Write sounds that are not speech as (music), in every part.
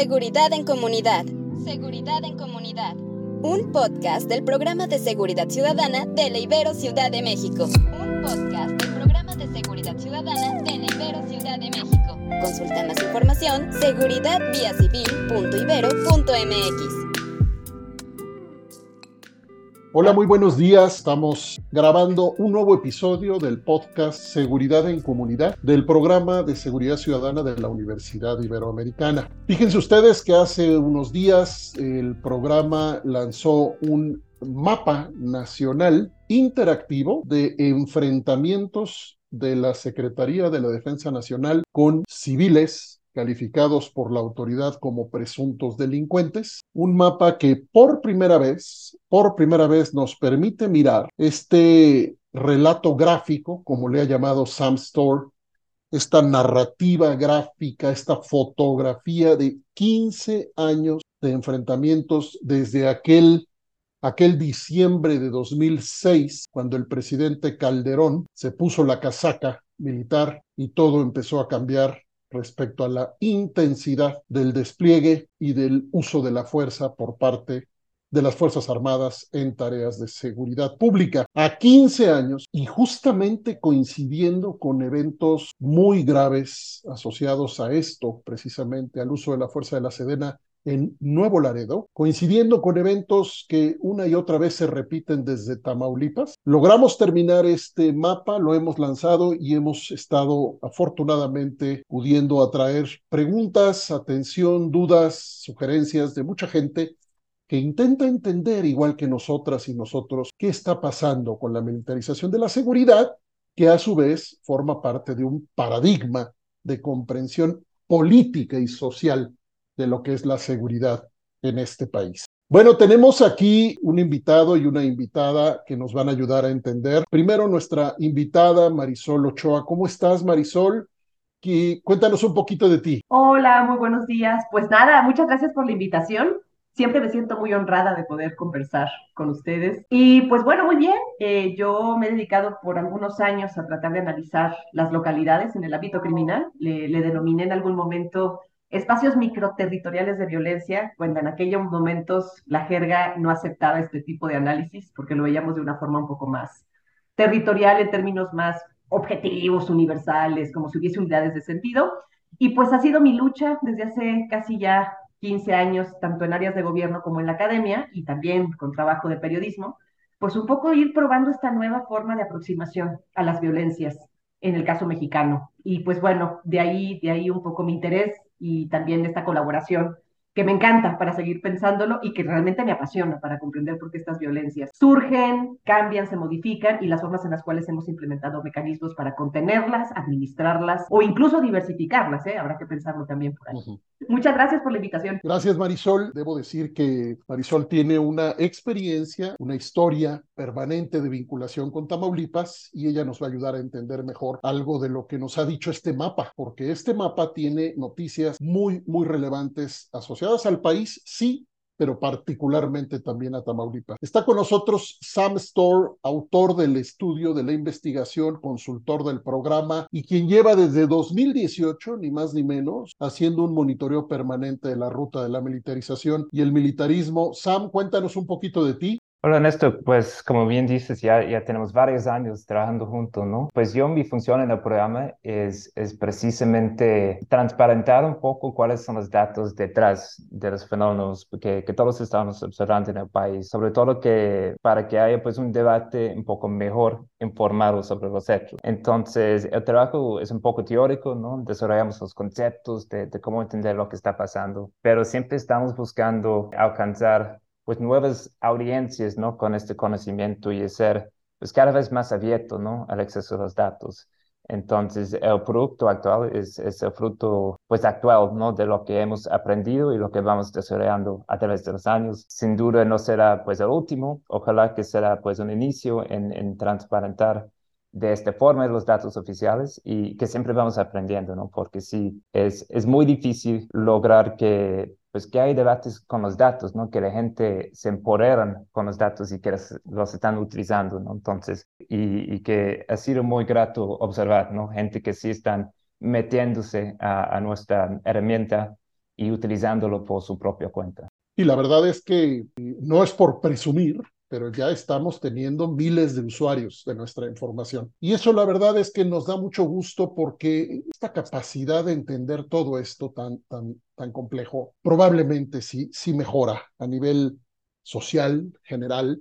Seguridad en Comunidad. Seguridad en Comunidad. Un podcast del programa de seguridad ciudadana de la Ibero Ciudad de México. Un podcast del programa de seguridad ciudadana de la Ibero Ciudad de México. Consulta más información seguridadviacivil.ibero.mx. Hola, muy buenos días. Estamos grabando un nuevo episodio del podcast Seguridad en Comunidad del programa de Seguridad Ciudadana de la Universidad Iberoamericana. Fíjense ustedes que hace unos días el programa lanzó un mapa nacional interactivo de enfrentamientos de la Secretaría de la Defensa Nacional con civiles calificados por la autoridad como presuntos delincuentes, un mapa que por primera vez, por primera vez nos permite mirar este relato gráfico, como le ha llamado Sam Store, esta narrativa gráfica, esta fotografía de 15 años de enfrentamientos desde aquel aquel diciembre de 2006, cuando el presidente Calderón se puso la casaca militar y todo empezó a cambiar respecto a la intensidad del despliegue y del uso de la fuerza por parte de las Fuerzas Armadas en tareas de seguridad pública. A 15 años y justamente coincidiendo con eventos muy graves asociados a esto, precisamente al uso de la fuerza de la Sedena en Nuevo Laredo, coincidiendo con eventos que una y otra vez se repiten desde Tamaulipas. Logramos terminar este mapa, lo hemos lanzado y hemos estado afortunadamente pudiendo atraer preguntas, atención, dudas, sugerencias de mucha gente que intenta entender, igual que nosotras y nosotros, qué está pasando con la militarización de la seguridad, que a su vez forma parte de un paradigma de comprensión política y social de lo que es la seguridad en este país. Bueno, tenemos aquí un invitado y una invitada que nos van a ayudar a entender. Primero, nuestra invitada Marisol Ochoa. ¿Cómo estás, Marisol? Y cuéntanos un poquito de ti. Hola, muy buenos días. Pues nada, muchas gracias por la invitación. Siempre me siento muy honrada de poder conversar con ustedes. Y pues bueno, muy bien. Eh, yo me he dedicado por algunos años a tratar de analizar las localidades en el ámbito criminal. Le, le denominé en algún momento espacios microterritoriales de violencia, cuando en aquellos momentos la jerga no aceptaba este tipo de análisis, porque lo veíamos de una forma un poco más territorial, en términos más objetivos, universales, como si hubiese unidades de sentido. Y pues ha sido mi lucha desde hace casi ya 15 años, tanto en áreas de gobierno como en la academia, y también con trabajo de periodismo, pues un poco ir probando esta nueva forma de aproximación a las violencias en el caso mexicano. Y pues bueno, de ahí, de ahí un poco mi interés y también esta colaboración que me encanta para seguir pensándolo y que realmente me apasiona para comprender por qué estas violencias surgen, cambian, se modifican y las formas en las cuales hemos implementado mecanismos para contenerlas, administrarlas o incluso diversificarlas. ¿eh? Habrá que pensarlo también por ahí. Muchas gracias por la invitación. Gracias, Marisol. Debo decir que Marisol tiene una experiencia, una historia permanente de vinculación con Tamaulipas y ella nos va a ayudar a entender mejor algo de lo que nos ha dicho este mapa, porque este mapa tiene noticias muy, muy relevantes asociadas al país, sí, pero particularmente también a Tamaulipas. Está con nosotros Sam Storr, autor del estudio de la investigación, consultor del programa y quien lleva desde 2018, ni más ni menos, haciendo un monitoreo permanente de la ruta de la militarización y el militarismo. Sam, cuéntanos un poquito de ti. Hola Néstor, pues como bien dices, ya, ya tenemos varios años trabajando juntos, ¿no? Pues yo mi función en el programa es, es precisamente transparentar un poco cuáles son los datos detrás de los fenómenos que, que todos estamos observando en el país, sobre todo que para que haya pues un debate un poco mejor informado sobre los hechos. Entonces, el trabajo es un poco teórico, ¿no? Desarrollamos los conceptos de, de cómo entender lo que está pasando, pero siempre estamos buscando alcanzar pues nuevas audiencias, ¿no? Con este conocimiento y ser pues cada vez más abierto, ¿no? Al acceso a los datos. Entonces, el producto actual es, es, el fruto, pues, actual, ¿no? De lo que hemos aprendido y lo que vamos desarrollando a través de los años. Sin duda no será, pues, el último. Ojalá que será, pues, un inicio en, en transparentar de esta forma los datos oficiales y que siempre vamos aprendiendo, ¿no? Porque sí, es, es muy difícil lograr que pues que hay debates con los datos, ¿no? Que la gente se empoderan con los datos y que los, están utilizando, ¿no? Entonces, y, y, que ha sido muy grato observar, ¿no? Gente que sí están metiéndose a, a nuestra herramienta y utilizándolo por su propia cuenta. Y la verdad es que no es por presumir, pero ya estamos teniendo miles de usuarios de nuestra información. Y eso la verdad es que nos da mucho gusto porque esta capacidad de entender todo esto tan, tan, tan complejo probablemente sí, sí mejora a nivel social, general,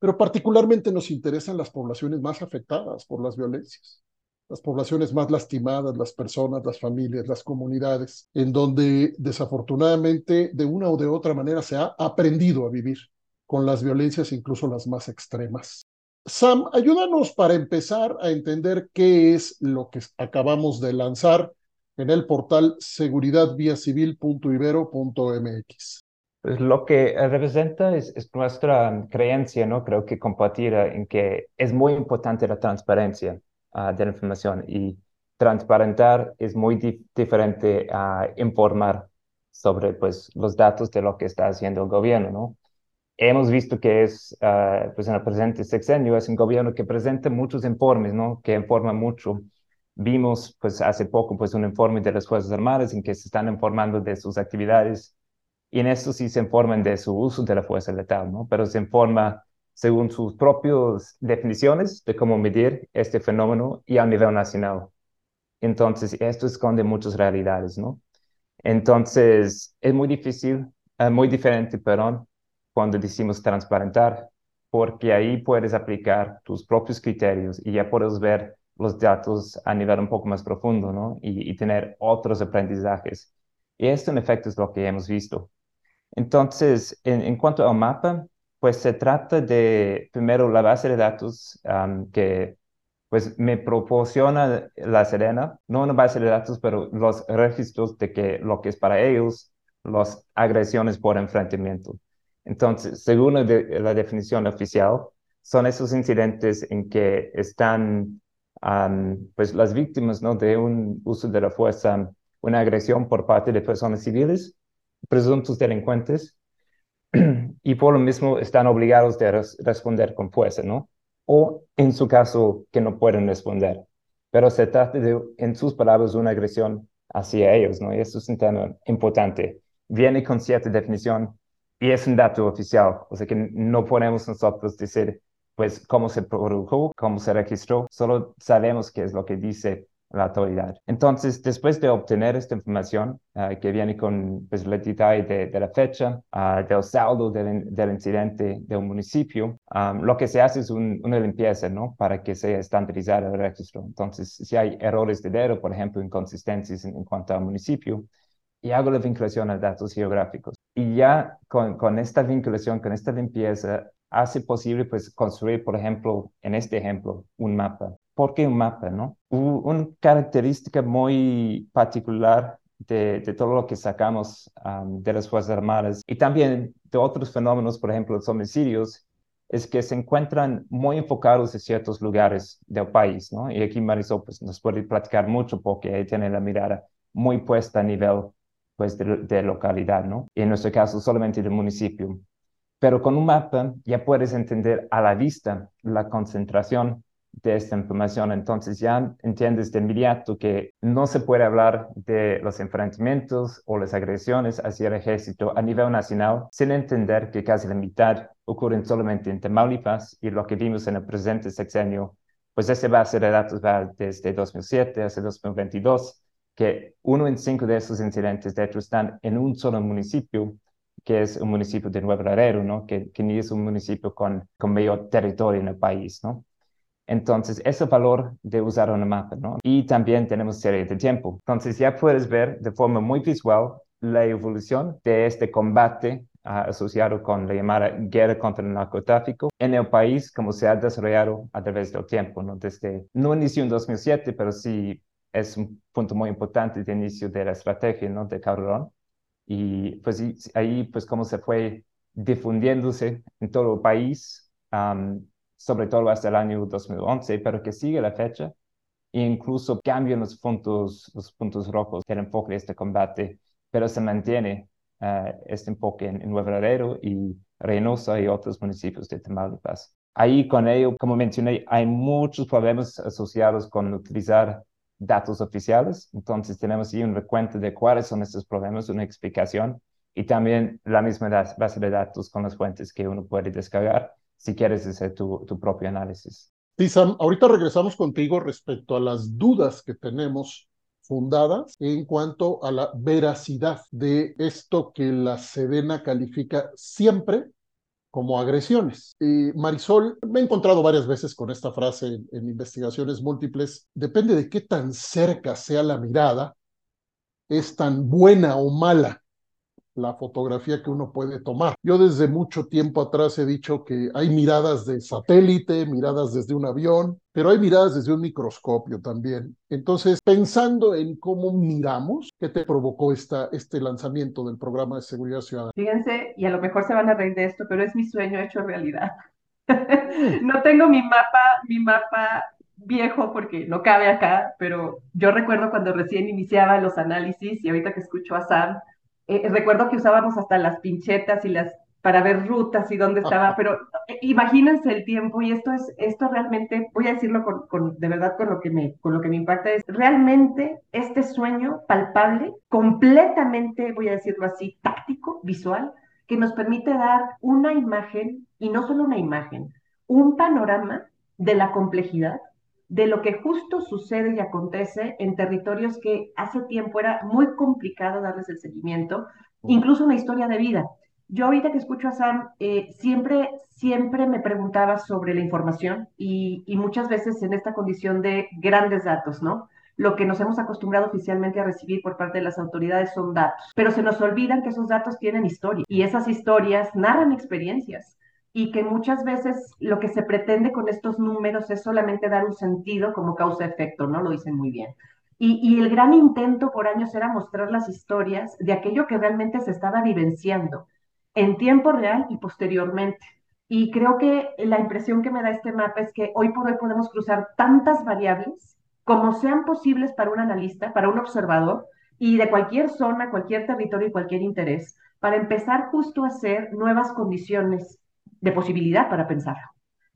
pero particularmente nos interesan las poblaciones más afectadas por las violencias las poblaciones más lastimadas, las personas, las familias, las comunidades, en donde desafortunadamente de una o de otra manera se ha aprendido a vivir con las violencias, incluso las más extremas. Sam, ayúdanos para empezar a entender qué es lo que acabamos de lanzar en el portal seguridadviacivil.ibero.mx. Pues lo que representa es, es, nuestra creencia, ¿no? Creo que compartida en que es muy importante la transparencia Ah, de la información y transparentar es muy diferente a informar sobre pues, los datos de lo que está haciendo el gobierno, ¿no? Hemos visto que es, uh, pues en el presente sexenio, es un gobierno que presenta muchos informes, ¿no? Que informa mucho. Vimos, pues, hace poco, pues, un informe de las Fuerzas Armadas en que se están informando de sus actividades y en esto sí se informan de su uso de la fuerza letal, ¿no? Pero se informa según sus propias definiciones de cómo medir este fenómeno y a nivel nacional. Entonces, esto esconde muchas realidades, ¿no? Entonces, es muy difícil, eh, muy diferente, perdón, cuando decimos transparentar, porque ahí puedes aplicar tus propios criterios y ya puedes ver los datos a nivel un poco más profundo, ¿no? Y, tener otros aprendizajes. Y esto, en efecto, es lo que hemos visto. Entonces, en, en cuanto al mapa, pues se trata de, primero, la base de datos que pues me proporciona la Serena, no una base de datos, pero los registros de que lo que es para ellos, las agresiones por enfrentamiento. Entonces, según la, definición oficial, son esos incidentes en que están pues las víctimas ¿no? de un uso de la fuerza, una agresión por parte de personas civiles, presuntos delincuentes, y por lo mismo están obligados a responder con fuerza, ¿no? O en su caso que no pueden responder. Pero se trata de, en sus palabras, una agresión hacia ellos, ¿no? Y eso es un tema importante. Viene con cierta definición y es un dato oficial, o sea que no podemos nosotros decir, pues, cómo se produjo, cómo se registró, solo sabemos qué es lo que dice la autoridad. Entonces, después de obtener esta información ah, que viene con pues, el detalle de, la fecha, uh, del saldo del, del, incidente del municipio, lo que se hace es una limpieza, ¿no? Para que sea estandarizado el registro. Entonces, si hay errores de dedo, por ejemplo, inconsistencias en, cuanto al municipio, y hago la vinculación a datos geográficos. Y ya con, con esta vinculación, con esta limpieza, hace posible pues construir, por ejemplo, en este ejemplo, un mapa. ¿Por qué un mapa, no? Una característica muy particular de, de, todo lo que sacamos de las Fuerzas Armadas y también de otros fenómenos, por ejemplo, los homicidios, es que se encuentran muy enfocados en ciertos lugares del país, ¿no? Y aquí Marisol pues, nos puede platicar mucho porque ahí tiene la mirada muy puesta a nivel pues, de, localidad, ¿no? Y en nuestro caso solamente del municipio. Pero con un mapa ya puedes entender a la vista la concentración de esta información. Entonces ya entiendes de inmediato que no se puede hablar de los enfrentamientos o las agresiones hacia el ejército a nivel nacional sin entender que casi la mitad ocurren solamente en Tamaulipas y lo que vimos en el presente sexenio, pues esa base de datos va desde 2007 hasta 2022, que uno en cinco de esos incidentes de hecho están en un solo municipio que es un municipio de Nuevo Laredo, ¿no? Que, que ni es un municipio con, con mayor territorio en el país, ¿no? Entonces, ese valor de usar un mapa, ¿no? Y también tenemos serie de tiempo. Entonces, ya puedes ver de forma muy visual la evolución de este combate uh, asociado con la llamada guerra contra el narcotráfico en el país, como se ha desarrollado a través del tiempo, ¿no? Desde, no inició en 2007, pero sí es un punto muy importante de inicio de la estrategia, ¿no? De Calderón. Y pues ahí, pues cómo se fue difundiéndose en todo el país, sobre todo hasta el año 2011, pero que sigue la fecha e incluso cambian los puntos, los puntos rojos del enfoque de este combate, pero se mantiene uh, este enfoque en, en Nuevo Laredo y Reynosa y otros municipios de Tamaulipas. Ahí con ello, como mencioné, hay muchos problemas asociados con utilizar datos oficiales. Entonces tenemos ahí un recuento de cuáles son estos problemas, una explicación y también la misma base de datos con las fuentes que uno puede descargar si quieres hacer tu, propio análisis. Sí, Sam, ahorita regresamos contigo respecto a las dudas que tenemos fundadas en cuanto a la veracidad de esto que la Sedena califica siempre como agresiones. Marisol, me he encontrado varias veces con esta frase en investigaciones múltiples, depende de qué tan cerca sea la mirada, es tan buena o mala la fotografía que uno puede tomar. Yo desde mucho tiempo atrás he dicho que hay miradas de satélite, miradas desde un avión, pero hay miradas desde un microscopio también. Entonces, pensando en cómo miramos, ¿qué te provocó esta, este lanzamiento del programa de seguridad ciudadana? Fíjense, y a lo mejor se van a reír de esto, pero es mi sueño hecho realidad. (laughs) no tengo mi mapa, mi mapa viejo porque no cabe acá, pero yo recuerdo cuando recién iniciaba los análisis y ahorita que escucho a Sam, eh, recuerdo que usábamos hasta las pinchetas y las para ver rutas y dónde estaba, (laughs) pero imagínense el tiempo y esto es, esto realmente, voy a decirlo con, con, de verdad con lo que me, con lo que me impacta, es realmente este sueño palpable, completamente, voy a decirlo así, táctico, visual, que nos permite dar una imagen, y no solo una imagen, un panorama de la complejidad de lo que justo sucede y acontece en territorios que hace tiempo era muy complicado darles el seguimiento, incluso una historia de vida. Yo ahorita que escucho a Sam, eh, siempre, siempre me preguntaba sobre la información y, muchas veces en esta condición de grandes datos, ¿no? Lo que nos hemos acostumbrado oficialmente a recibir por parte de las autoridades son datos, pero se nos olvidan que esos datos tienen historia y esas historias narran experiencias y que muchas veces lo que se pretende con estos números es solamente dar un sentido como causa-efecto, ¿no? Lo dicen muy bien. Y, y, el gran intento por años era mostrar las historias de aquello que realmente se estaba vivenciando en tiempo real y posteriormente. Y creo que la impresión que me da este mapa es que hoy por hoy podemos cruzar tantas variables como sean posibles para un analista, para un observador, y de cualquier zona, cualquier territorio y cualquier interés, para empezar justo a hacer nuevas condiciones de posibilidad para pensarlo.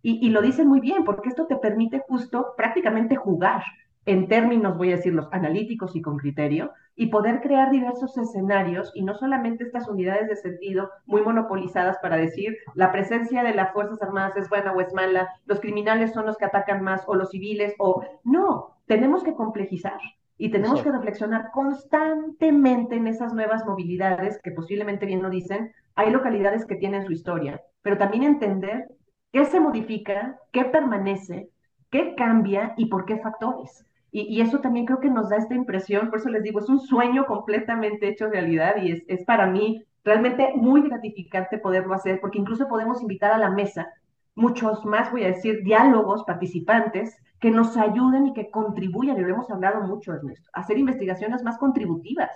Y, y, lo dicen muy bien, porque esto te permite justo prácticamente jugar en términos, voy a decirlos, analíticos y con criterio, y poder crear diversos escenarios y no solamente estas unidades de sentido muy monopolizadas para decir la presencia de las Fuerzas Armadas es buena o es mala, los criminales son los que atacan más o los civiles, o no, tenemos que complejizar. Y tenemos que reflexionar constantemente en esas nuevas movilidades que posiblemente bien lo dicen. Hay localidades que tienen su historia, pero también entender qué se modifica, qué permanece, qué cambia y por qué factores. Y, eso también creo que nos da esta impresión, por eso les digo, es un sueño completamente hecho realidad y es, es para mí realmente muy gratificante poderlo hacer, porque incluso podemos invitar a la mesa muchos más, voy a decir, diálogos, participantes, que nos ayuden y que contribuyan, y lo hemos hablado mucho, Ernesto, a hacer investigaciones más contributivas.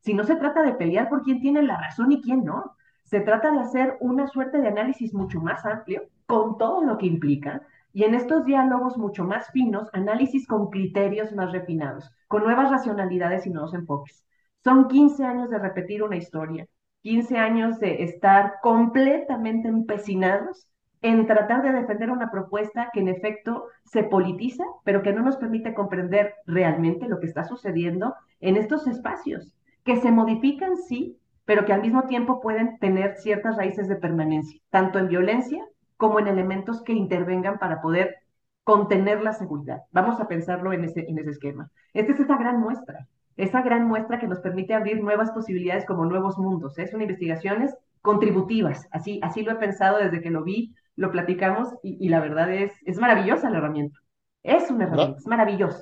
Si no se trata de pelear por quién tiene la razón y quién no, se trata de hacer una suerte de análisis mucho más amplio, con todo lo que implica, y en estos diálogos mucho más finos, análisis con criterios más refinados, con nuevas racionalidades y nuevos enfoques. Son 15 años de repetir una historia, 15 años de estar completamente empecinados en tratar de defender una propuesta que en efecto se politiza, pero que no nos permite comprender realmente lo que está sucediendo en estos espacios, que se modifican, sí, pero que al mismo tiempo pueden tener ciertas raíces de permanencia, tanto en violencia como en elementos que intervengan para poder contener la seguridad. Vamos a pensarlo en ese, en ese esquema. Esta es esa gran muestra, esa gran muestra que nos permite abrir nuevas posibilidades como nuevos mundos. ¿eh? Son investigaciones contributivas, así, así lo he pensado desde que lo vi, lo platicamos y, y la verdad es, es maravillosa la herramienta. Es una herramienta, es maravillosa.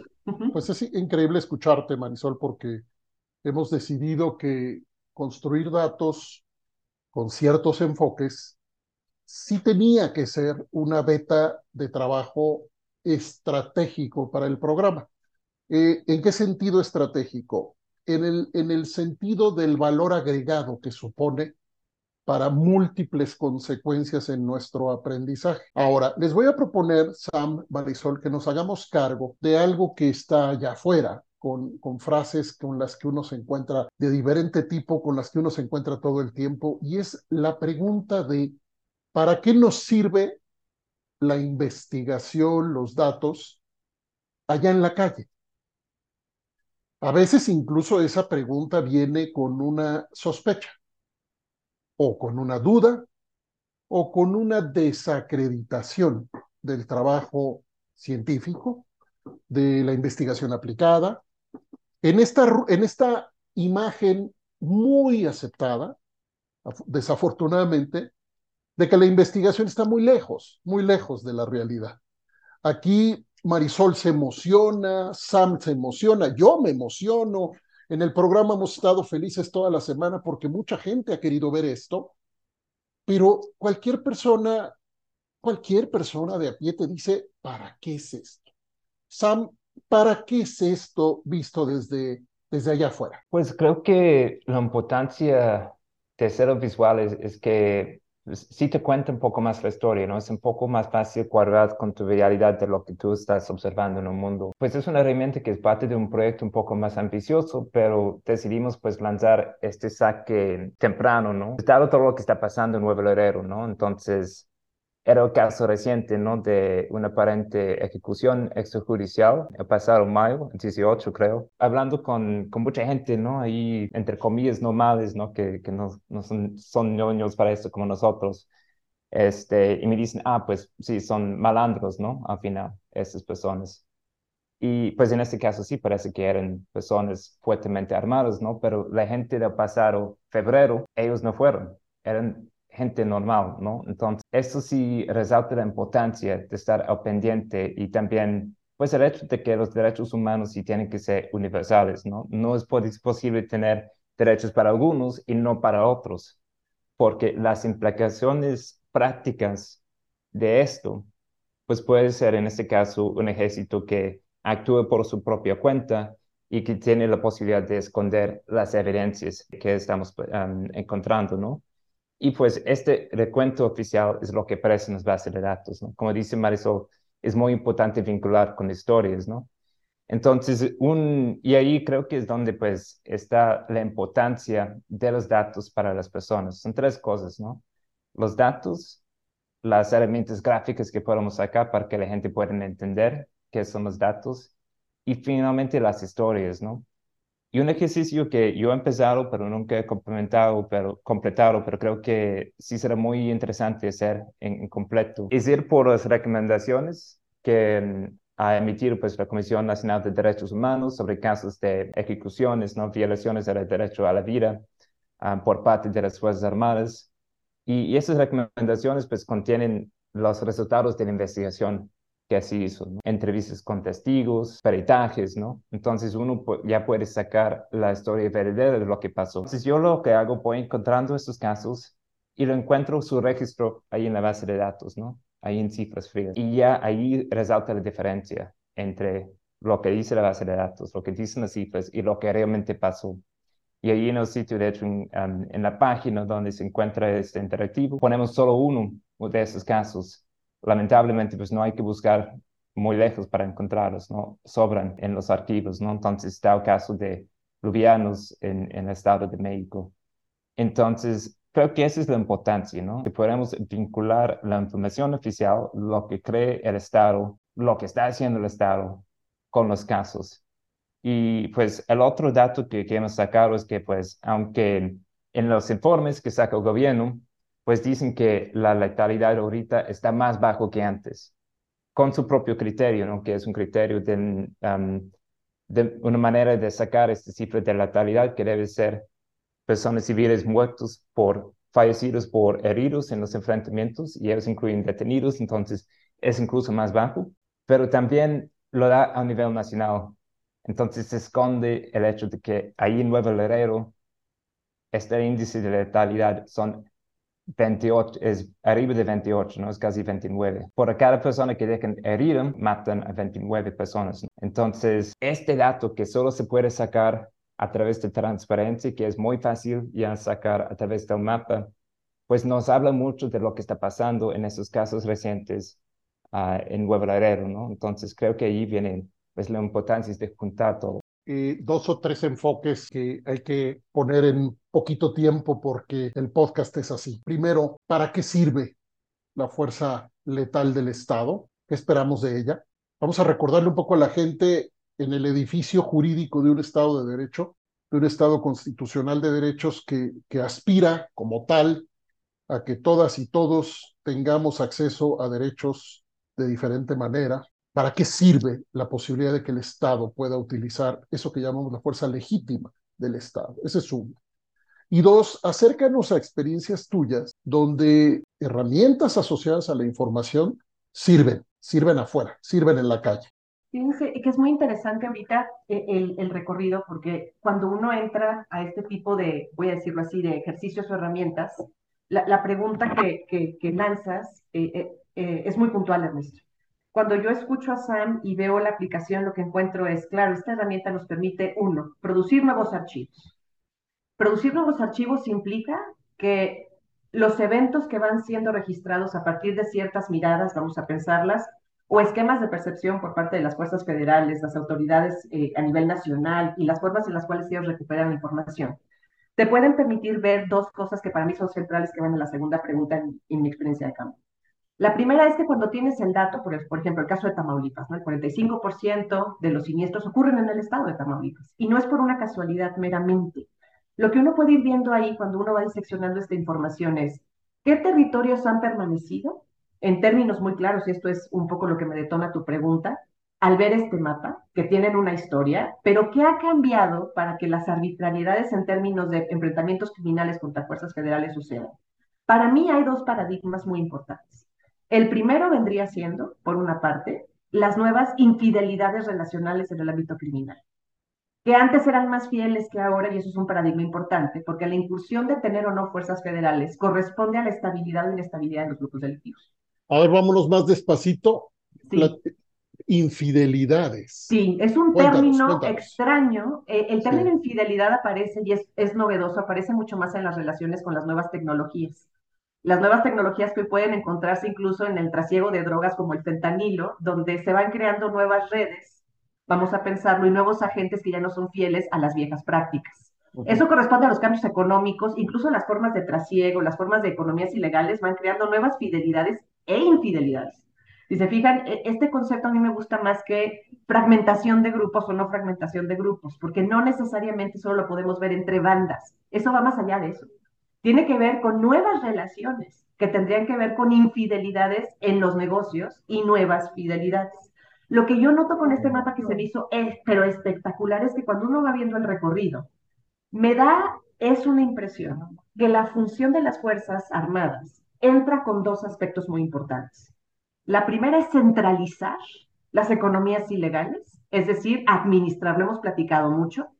Pues es increíble escucharte, Marisol, porque hemos decidido que construir datos con ciertos enfoques sí tenía que ser una beta de trabajo estratégico para el programa. Eh, ¿En qué sentido estratégico? En el, en el sentido del valor agregado que supone para múltiples consecuencias en nuestro aprendizaje. Ahora, les voy a proponer, Sam, Marisol, que nos hagamos cargo de algo que está allá afuera, con, con, frases con las que uno se encuentra de diferente tipo, con las que uno se encuentra todo el tiempo, y es la pregunta de ¿para qué nos sirve la investigación, los datos allá en la calle? A veces incluso esa pregunta viene con una sospecha, o con una duda, o con una desacreditación del trabajo científico, de la investigación aplicada. En esta, en esta imagen muy aceptada, desafortunadamente, de que la investigación está muy lejos, muy lejos de la realidad. Aquí Marisol se emociona, Sam se emociona, yo me emociono. En el programa hemos estado felices toda la semana porque mucha gente ha querido ver esto, pero cualquier persona, cualquier persona de a pie te dice, ¿para qué es esto? Sam, ¿para qué es esto visto desde, desde allá afuera? Pues creo que la importancia de ser visual es que sí te cuenta un poco más la historia, ¿no? Es un poco más fácil cuadrar con tu realidad de lo que tú estás observando en el mundo. Pues es una herramienta que es parte de un proyecto un poco más ambicioso, pero decidimos pues lanzar este saque temprano, ¿no? Dado todo lo que está pasando en Nuevo Laredo, ¿no? Entonces, era el caso reciente, ¿no? De una aparente ejecución extrajudicial el pasado mayo, 18 creo, hablando con, con mucha gente, ¿no? Ahí, entre comillas, normales, ¿no? Que, que no, no son, son ñoños para esto como nosotros. Este, y me dicen, ah, pues sí, son malandros, ¿no? Al final, esas personas. Y pues en este caso sí parece que eran personas fuertemente armadas, ¿no? Pero la gente del pasado febrero, ellos no fueron, eran gente normal, ¿no? Entonces, eso sí resalta la importancia de estar al pendiente y también, pues, el hecho de que los derechos humanos sí tienen que ser universales, ¿no? No es posible tener derechos para algunos y no para otros, porque las implicaciones prácticas de esto, pues puede ser en este caso un ejército que actúe por su propia cuenta y que tiene la posibilidad de esconder las evidencias que estamos um, encontrando, ¿no? Y pues este recuento oficial es lo que aparece en las bases de datos, ¿no? Como dice Marisol, es muy importante vincular con historias, ¿no? Entonces, un, y ahí creo que es donde pues está la importancia de los datos para las personas. Son tres cosas, ¿no? Los datos, las herramientas gráficas que podemos sacar para que la gente pueda entender qué son los datos y finalmente las historias, ¿no? Y un ejercicio que yo he empezado, pero nunca he complementado, pero, completado, pero creo que sí será muy interesante hacer en, completo, es ir por las recomendaciones que mm, ha emitido pues, la Comisión Nacional de Derechos Humanos sobre casos de ejecuciones, ¿no? violaciones del derecho a la vida ah, por parte de las Fuerzas Armadas. Y, y esas recomendaciones pues, contienen los resultados de la investigación que así hizo, entrevistas con testigos, peritajes, ¿no? Entonces uno ya puede sacar la historia verdadera de lo que pasó. Entonces yo lo que hago, voy encontrando estos casos y lo encuentro su registro ahí en la base de datos, ¿no? Ahí en cifras frías. Y ya ahí resalta la diferencia entre lo que dice la base de datos, lo que dicen las cifras y lo que realmente pasó. Y ahí en el sitio, de hecho, en, en la página donde se encuentra este interactivo, ponemos solo uno de esos casos lamentablemente pues no hay que buscar muy lejos para encontrarlos, ¿no? Sobran en los archivos, ¿no? Entonces está el caso de Lubianos en, en el Estado de México. Entonces, creo que esa es la importancia, ¿no? Que podemos vincular la información oficial, lo que cree el Estado, lo que está haciendo el Estado con los casos. Y pues el otro dato que queremos sacar es que pues aunque en los informes que saca el gobierno pues dicen que la letalidad ahorita está más bajo que antes, con su propio criterio, ¿no? que es un criterio de, una manera de sacar esta cifra de letalidad que debe ser personas civiles muertos por fallecidos por heridos en los enfrentamientos y ellos incluyen detenidos, entonces es incluso más bajo, pero también lo da a nivel nacional. Entonces se esconde el hecho de que ahí en Nuevo Laredo este índice de letalidad son 28, es arriba de 28, ¿no? Es casi 29. Por cada persona que dejan herida, matan a 29 personas. Entonces, este dato que solo se puede sacar a través de transparencia, que es muy fácil ya sacar a través del mapa, pues nos habla mucho de lo que está pasando en esos casos recientes uh, en Nuevo Laredo, ¿no? Entonces, creo que ahí viene pues la importancia de juntar todo. Eh, dos o tres enfoques que hay que poner en poquito tiempo porque el podcast es así. Primero, ¿para qué sirve la fuerza letal del Estado? ¿Qué esperamos de ella? Vamos a recordarle un poco a la gente en el edificio jurídico de un Estado de Derecho, de un Estado constitucional de derechos que, que aspira como tal a que todas y todos tengamos acceso a derechos de diferente manera. ¿Para qué sirve la posibilidad de que el Estado pueda utilizar eso que llamamos la fuerza legítima del Estado? Ese es uno. Y dos, acércanos a experiencias tuyas donde herramientas asociadas a la información sirven, sirven afuera, sirven en la calle. Fíjense que es muy interesante ahorita eh, el, recorrido porque cuando uno entra a este tipo de, voy a decirlo así, de ejercicios o herramientas, la, pregunta que, lanzas eh, eh, es muy puntual, Ernesto. Cuando yo escucho a Sam y veo la aplicación, lo que encuentro es, claro, esta herramienta nos permite, uno, producir nuevos archivos. Producir nuevos archivos implica que los eventos que van siendo registrados a partir de ciertas miradas, vamos a pensarlas, o esquemas de percepción por parte de las fuerzas federales, las autoridades eh, a nivel nacional y las formas en las cuales ellos recuperan la información, te pueden permitir ver dos cosas que para mí son centrales que van a la segunda pregunta en, en mi experiencia de campo. La primera es que cuando tienes el dato, por, por ejemplo, el caso de Tamaulipas, ¿no? el 45% de los siniestros ocurren en el estado de Tamaulipas y no es por una casualidad meramente. Lo que uno puede ir viendo ahí cuando uno va diseccionando esta información es qué territorios han permanecido en términos muy claros, y esto es un poco lo que me detona tu pregunta, al ver este mapa, que tienen una historia, pero ¿qué ha cambiado para que las arbitrariedades en términos de enfrentamientos criminales contra fuerzas federales sucedan? Para mí hay dos paradigmas muy importantes. El primero vendría siendo, por una parte, las nuevas infidelidades relacionales en el ámbito criminal, que antes eran más fieles que ahora, y eso es un paradigma importante, porque la incursión de tener o no fuerzas federales corresponde a la estabilidad o inestabilidad de los grupos delictivos. A ver, vámonos más despacito. Sí. La, infidelidades. Sí, es un cuéntanos, término cuéntanos. extraño. Eh, el término sí. infidelidad aparece y es, es novedoso, aparece mucho más en las relaciones con las nuevas tecnologías. Las nuevas tecnologías que pueden encontrarse incluso en el trasiego de drogas como el fentanilo, donde se van creando nuevas redes, vamos a pensarlo, y nuevos agentes que ya no son fieles a las viejas prácticas. Okay. Eso corresponde a los cambios económicos, incluso las formas de trasiego, las formas de economías ilegales van creando nuevas fidelidades e infidelidades. Si se fijan, este concepto a mí me gusta más que fragmentación de grupos o no fragmentación de grupos, porque no necesariamente solo lo podemos ver entre bandas. Eso va más allá de eso. Tiene que ver con nuevas relaciones que tendrían que ver con infidelidades en los negocios y nuevas fidelidades. Lo que yo noto con este mapa que se me hizo, es, pero espectacular, es que cuando uno va viendo el recorrido, me da, es una impresión, que la función de las Fuerzas Armadas entra con dos aspectos muy importantes. La primera es centralizar las economías ilegales, es decir, administrar, lo hemos platicado mucho,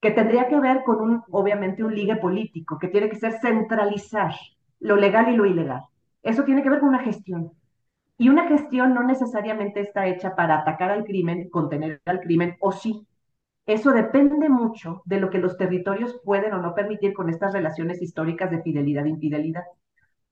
que tendría que ver con un, obviamente, un ligue político, que tiene que ser centralizar lo legal y lo ilegal. Eso tiene que ver con una gestión. Y una gestión no necesariamente está hecha para atacar al crimen, contener al crimen, o sí. Eso depende mucho de lo que los territorios pueden o no permitir con estas relaciones históricas de fidelidad e infidelidad.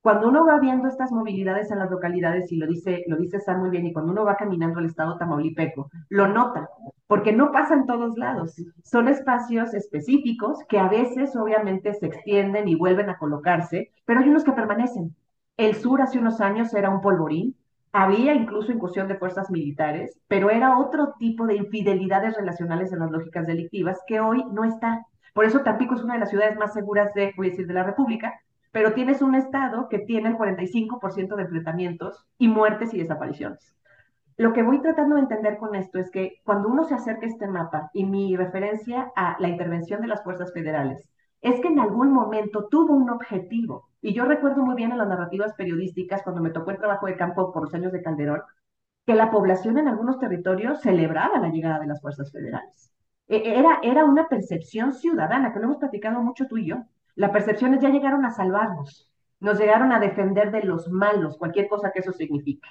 Cuando uno va viendo estas movilidades en las localidades, y lo dice, lo dice Sam muy bien, y cuando uno va caminando al estado tamaulipeco, lo nota, porque no pasa en todos lados. Son espacios específicos que a veces obviamente se extienden y vuelven a colocarse, pero hay unos que permanecen. El sur hace unos años era un polvorín, había incluso incursión de fuerzas militares, pero era otro tipo de infidelidades relacionales en las lógicas delictivas que hoy no está. Por eso Tampico es una de las ciudades más seguras de, voy a decir, de la República, pero tienes un estado que tiene el 45% de enfrentamientos y muertes y desapariciones. Lo que voy tratando de entender con esto es que cuando uno se acerca a este mapa y mi referencia a la intervención de las fuerzas federales, es que en algún momento tuvo un objetivo. Y yo recuerdo muy bien en las narrativas periodísticas, cuando me tocó el trabajo de campo por los años de Calderón, que la población en algunos territorios celebraba la llegada de las fuerzas federales. Era, era una percepción ciudadana, que lo hemos platicado mucho tú y yo. La percepción es ya llegaron a salvarnos, nos llegaron a defender de los malos, cualquier cosa que eso signifique.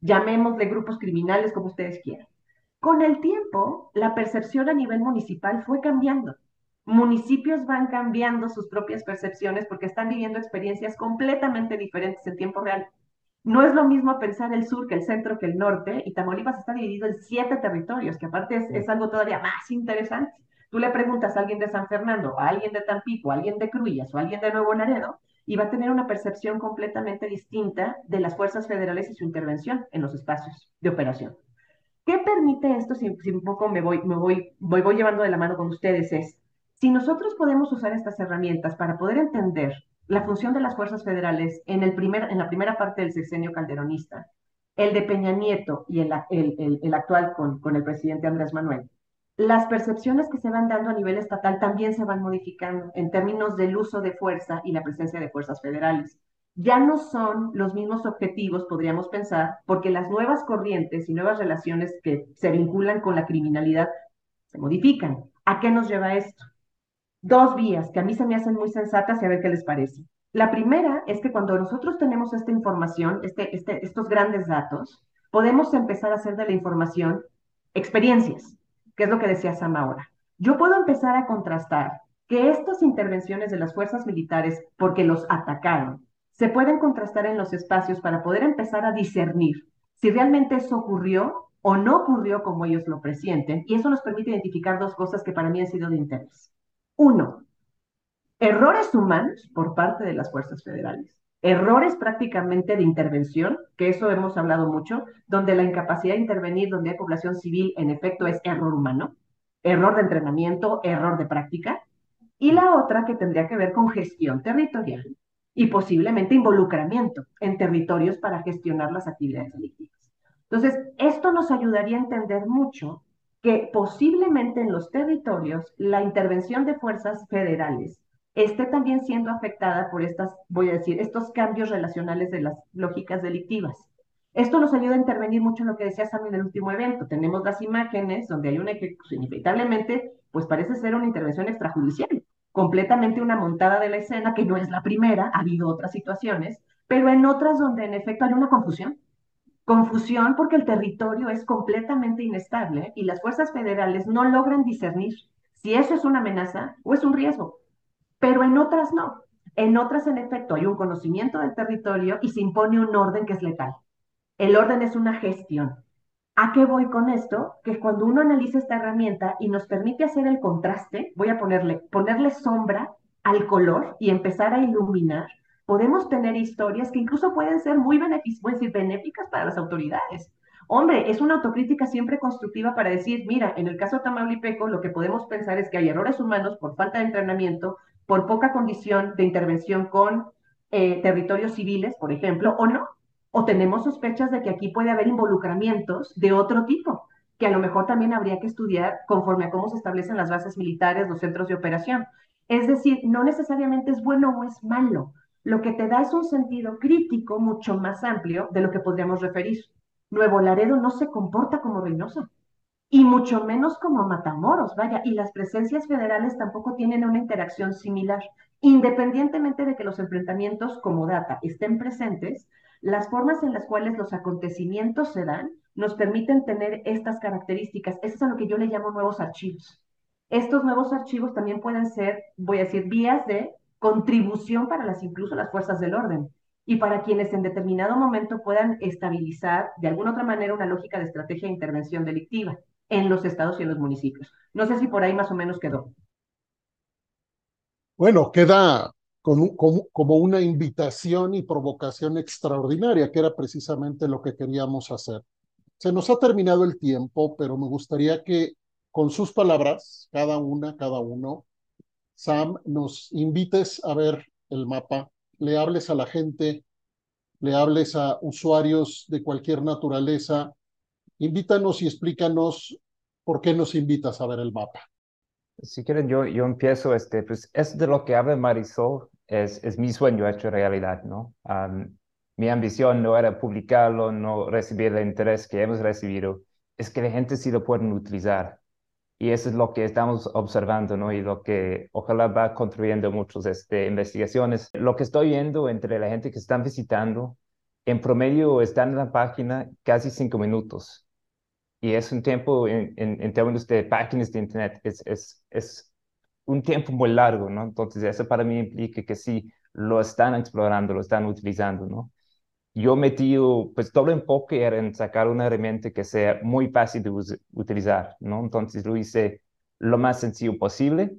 Llamémosle grupos criminales como ustedes quieran. Con el tiempo, la percepción a nivel municipal fue cambiando. Municipios van cambiando sus propias percepciones porque están viviendo experiencias completamente diferentes en tiempo real. No es lo mismo pensar el sur que el centro que el norte, y Tamaulipas está dividido en siete territorios, que aparte es algo todavía más interesante. Tú le preguntas a alguien de San Fernando, a alguien de Tampico, a alguien de Cruyas o a alguien de Nuevo Laredo, y va a tener una percepción completamente distinta de las fuerzas federales y su intervención en los espacios de operación. ¿Qué permite esto? Si, un poco me voy, me voy, voy, voy llevando de la mano con ustedes, es si nosotros podemos usar estas herramientas para poder entender la función de las fuerzas federales en, el primer, en la primera parte del sexenio calderonista, el de Peña Nieto y el, el, el actual con, con el presidente Andrés Manuel, las percepciones que se van dando a nivel estatal también se van modificando en términos del uso de fuerza y la presencia de fuerzas federales ya no son los mismos objetivos, podríamos pensar, porque las nuevas corrientes y nuevas relaciones que se vinculan con la criminalidad se modifican. ¿A qué nos lleva esto? Dos vías que a mí se me hacen muy sensatas y a ver qué les parece. La primera es que cuando nosotros tenemos esta información, este, este, estos grandes datos, podemos empezar a hacer de la información experiencias, que es lo que decía Sam. Yo puedo empezar a contrastar que estas intervenciones de las fuerzas militares, porque los atacaron, se pueden contrastar en los espacios para poder empezar a discernir si realmente eso ocurrió o no ocurrió como ellos lo presienten, y eso nos permite identificar dos cosas que para mí han sido de interés. Uno, errores humanos por parte de las fuerzas federales, errores prácticamente de intervención, que eso hemos hablado mucho, donde la incapacidad de intervenir, donde hay población civil, en efecto es error humano, error de entrenamiento, error de práctica, y la otra que tendría que ver con gestión territorial, y posiblemente involucramiento en territorios para gestionar las actividades delictivas. Entonces, esto nos ayudaría a entender mucho que posiblemente en los territorios la intervención de fuerzas federales esté también siendo afectada por estas, voy a decir, estos cambios relacionales de las lógicas delictivas. Esto nos ayuda a intervenir mucho en lo que decía Sam en el último evento. Tenemos las imágenes donde hay una que inevitablemente, pues parece ser una intervención extrajudicial completamente una montada de la escena, que no es la primera, ha habido otras situaciones, pero en otras donde en efecto hay una confusión. Confusión porque el territorio es completamente inestable y las fuerzas federales no logran discernir si eso es una amenaza o es un riesgo. Pero en otras no. En otras, en efecto, hay un conocimiento del territorio y se impone un orden que es letal. El orden es una gestión. ¿A qué voy con esto? Que cuando uno analiza esta herramienta y nos permite hacer el contraste, voy a ponerle, ponerle sombra al color y empezar a iluminar, podemos tener historias que incluso pueden ser muy benéficas para las autoridades. Hombre, es una autocrítica siempre constructiva para decir, mira, en el caso de Tamaulipeco, lo que podemos pensar es que hay errores humanos por falta de entrenamiento, por poca condición de intervención con eh, territorios civiles, por ejemplo, o no o tenemos sospechas de que aquí puede haber involucramientos de otro tipo, que a lo mejor también habría que estudiar conforme a cómo se establecen las bases militares, los centros de operación. Es decir, no necesariamente es bueno o es malo. Lo que te da es un sentido crítico mucho más amplio de lo que podríamos referir. Nuevo Laredo no se comporta como Reynosa y mucho menos como Matamoros, vaya, y las presencias federales tampoco tienen una interacción similar. Independientemente de que los enfrentamientos como data estén presentes, las formas en las cuales los acontecimientos se dan nos permiten tener estas características. Eso es a lo que yo le llamo nuevos archivos. Estos nuevos archivos también pueden ser, voy a decir, vías de contribución para las incluso las fuerzas del orden y para quienes en determinado momento puedan estabilizar de alguna otra manera una lógica de estrategia de intervención delictiva en los estados y en los municipios. No sé si por ahí más o menos quedó. Bueno, queda como una invitación y provocación extraordinaria, que era precisamente lo que queríamos hacer. Se nos ha terminado el tiempo, pero me gustaría que con sus palabras, cada una, cada uno, Sam, nos invites a ver el mapa, le hables a la gente, le hables a usuarios de cualquier naturaleza, invítanos y explícanos por qué nos invitas a ver el mapa. Si quieren, yo, yo empiezo, este, pues es de lo que habla Marisol, es, es mi sueño hecho realidad, ¿no? mi ambición no era publicarlo, no recibir el interés que hemos recibido, es que la gente sí lo pueda utilizar. Y eso es lo que estamos observando, ¿no? Y lo que ojalá va construyendo muchas este, investigaciones. Lo que estoy viendo entre la gente que están visitando, en promedio están en la página casi cinco minutos. Y es un tiempo, en, en, términos de páginas de Internet, es, es, es un tiempo muy largo, ¿no? Entonces, eso para mí implica que sí, lo están explorando, lo están utilizando, ¿no? Yo metí, pues todo el enfoque era en sacar una herramienta que sea muy fácil de utilizar, ¿no? Entonces lo hice lo más sencillo posible.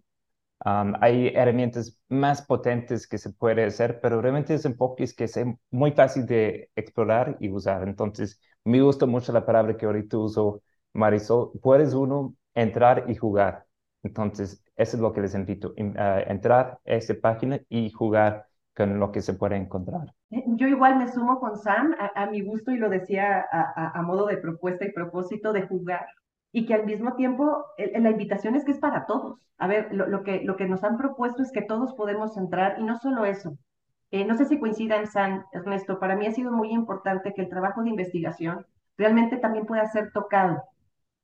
hay herramientas más potentes que se puede hacer, pero realmente ese enfoque es que sea muy fácil de explorar y usar. Entonces, me gusta mucho la palabra que ahorita uso Marisol, puedes uno entrar y jugar. Entonces, eso es lo que les invito, a entrar a esta página y jugar con lo que se puede encontrar. Eh, yo igual me sumo con Sam a, mi gusto y lo decía a, modo de propuesta y propósito de jugar y que al mismo tiempo la invitación es que es para todos. A ver, lo que nos han propuesto es que todos podemos entrar y no solo eso. Eh, no sé si coincidan, Sam, Ernesto, para mí ha sido muy importante que el trabajo de investigación realmente también pueda ser tocado,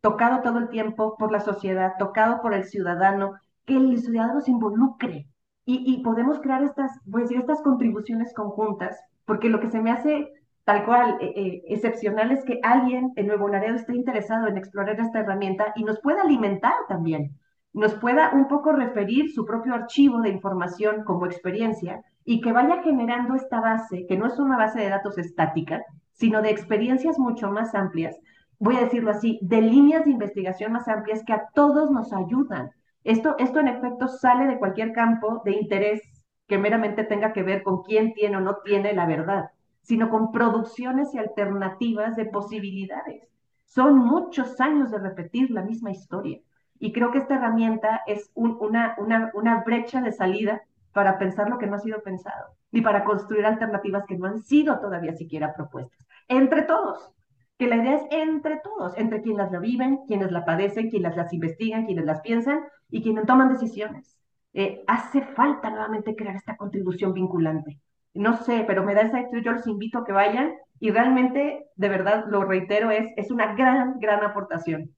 tocado todo el tiempo por la sociedad, tocado por el ciudadano, que el ciudadano se involucre y, podemos crear estas, voy a estas contribuciones conjuntas, porque lo que se me hace tal cual eh, eh, excepcional es que alguien en Nuevo Laredo esté interesado en explorar esta herramienta y nos pueda alimentar también, nos pueda un poco referir su propio archivo de información como experiencia y que vaya generando esta base, que no es una base de datos estática, sino de experiencias mucho más amplias, voy a decirlo así, de líneas de investigación más amplias que a todos nos ayudan. Esto, esto en efecto sale de cualquier campo de interés que meramente tenga que ver con quién tiene o no tiene la verdad, sino con producciones y alternativas de posibilidades. Son muchos años de repetir la misma historia. Y creo que esta herramienta es una, una, una brecha de salida para pensar lo que no ha sido pensado y para construir alternativas que no han sido todavía siquiera propuestas. Entre todos, que la idea es entre todos, entre quienes la viven, quienes la padecen, quienes las investigan, quienes las piensan y quienes toman decisiones. Eh, hace falta nuevamente crear esta contribución vinculante. No sé, pero me da esa yo los invito a que vayan y realmente, de verdad, lo reitero, es, es una gran, gran aportación.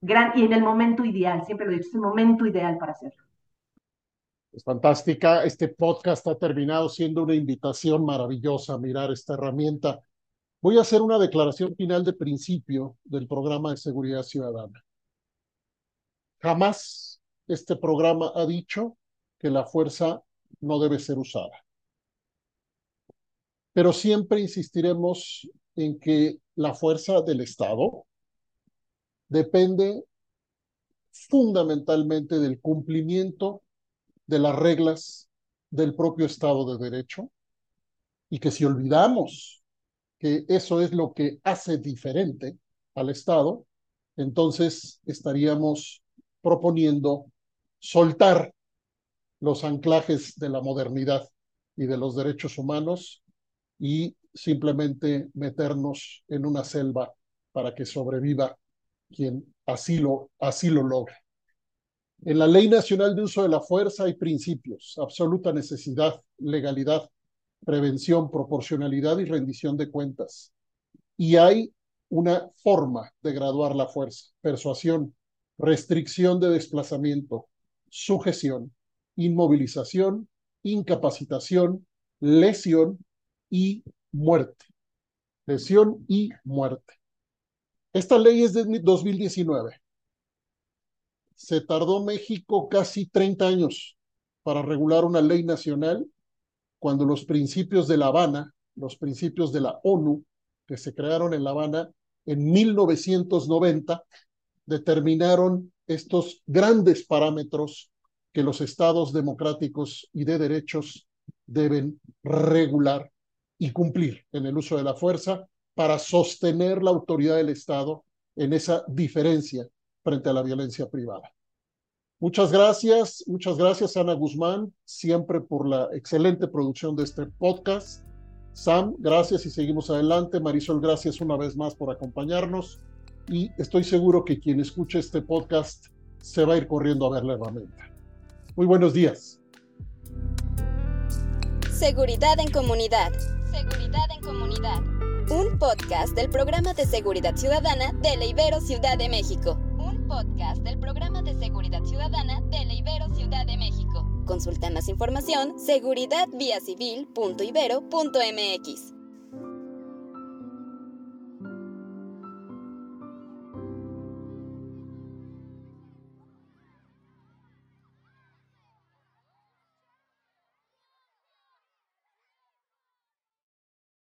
Gran, y en el momento ideal, siempre lo he dicho, es el momento ideal para hacerlo. Es fantástica. Este podcast ha terminado siendo una invitación maravillosa a mirar esta herramienta Voy a hacer una declaración final de principio del programa de seguridad ciudadana. Jamás este programa ha dicho que la fuerza no debe ser usada. Pero siempre insistiremos en que la fuerza del Estado depende fundamentalmente del cumplimiento de las reglas del propio Estado de Derecho y que si olvidamos que eso es lo que hace diferente al Estado, entonces estaríamos proponiendo soltar los anclajes de la modernidad y de los derechos humanos y simplemente meternos en una selva para que sobreviva quien así lo, así lo logre. En la Ley Nacional de Uso de la Fuerza hay principios, absoluta necesidad, legalidad, prevención, proporcionalidad y rendición de cuentas. Y hay una forma de graduar la fuerza, persuasión, restricción de desplazamiento, sujeción, inmovilización, incapacitación, lesión y muerte. Lesión y muerte. Esta ley es de 2019. Se tardó México casi 30 años para regular una ley nacional cuando los principios de La Habana, los principios de la ONU, que se crearon en La Habana en 1990, determinaron estos grandes parámetros que los estados democráticos y de derechos deben regular y cumplir en el uso de la fuerza para sostener la autoridad del Estado en esa diferencia frente a la violencia privada. Muchas gracias, muchas gracias Ana Guzmán, siempre por la excelente producción de este podcast. Sam, gracias y seguimos adelante. Marisol, gracias una vez más por acompañarnos y estoy seguro que quien escuche este podcast se va a ir corriendo a ver la herramienta. Muy buenos días. Seguridad en comunidad. Seguridad en comunidad. Un podcast del programa de seguridad ciudadana de la Ibero Ciudad de México podcast del Programa de Seguridad Ciudadana de la Ibero Ciudad de México. Consulta más información seguridadviacivil.ibero.mx.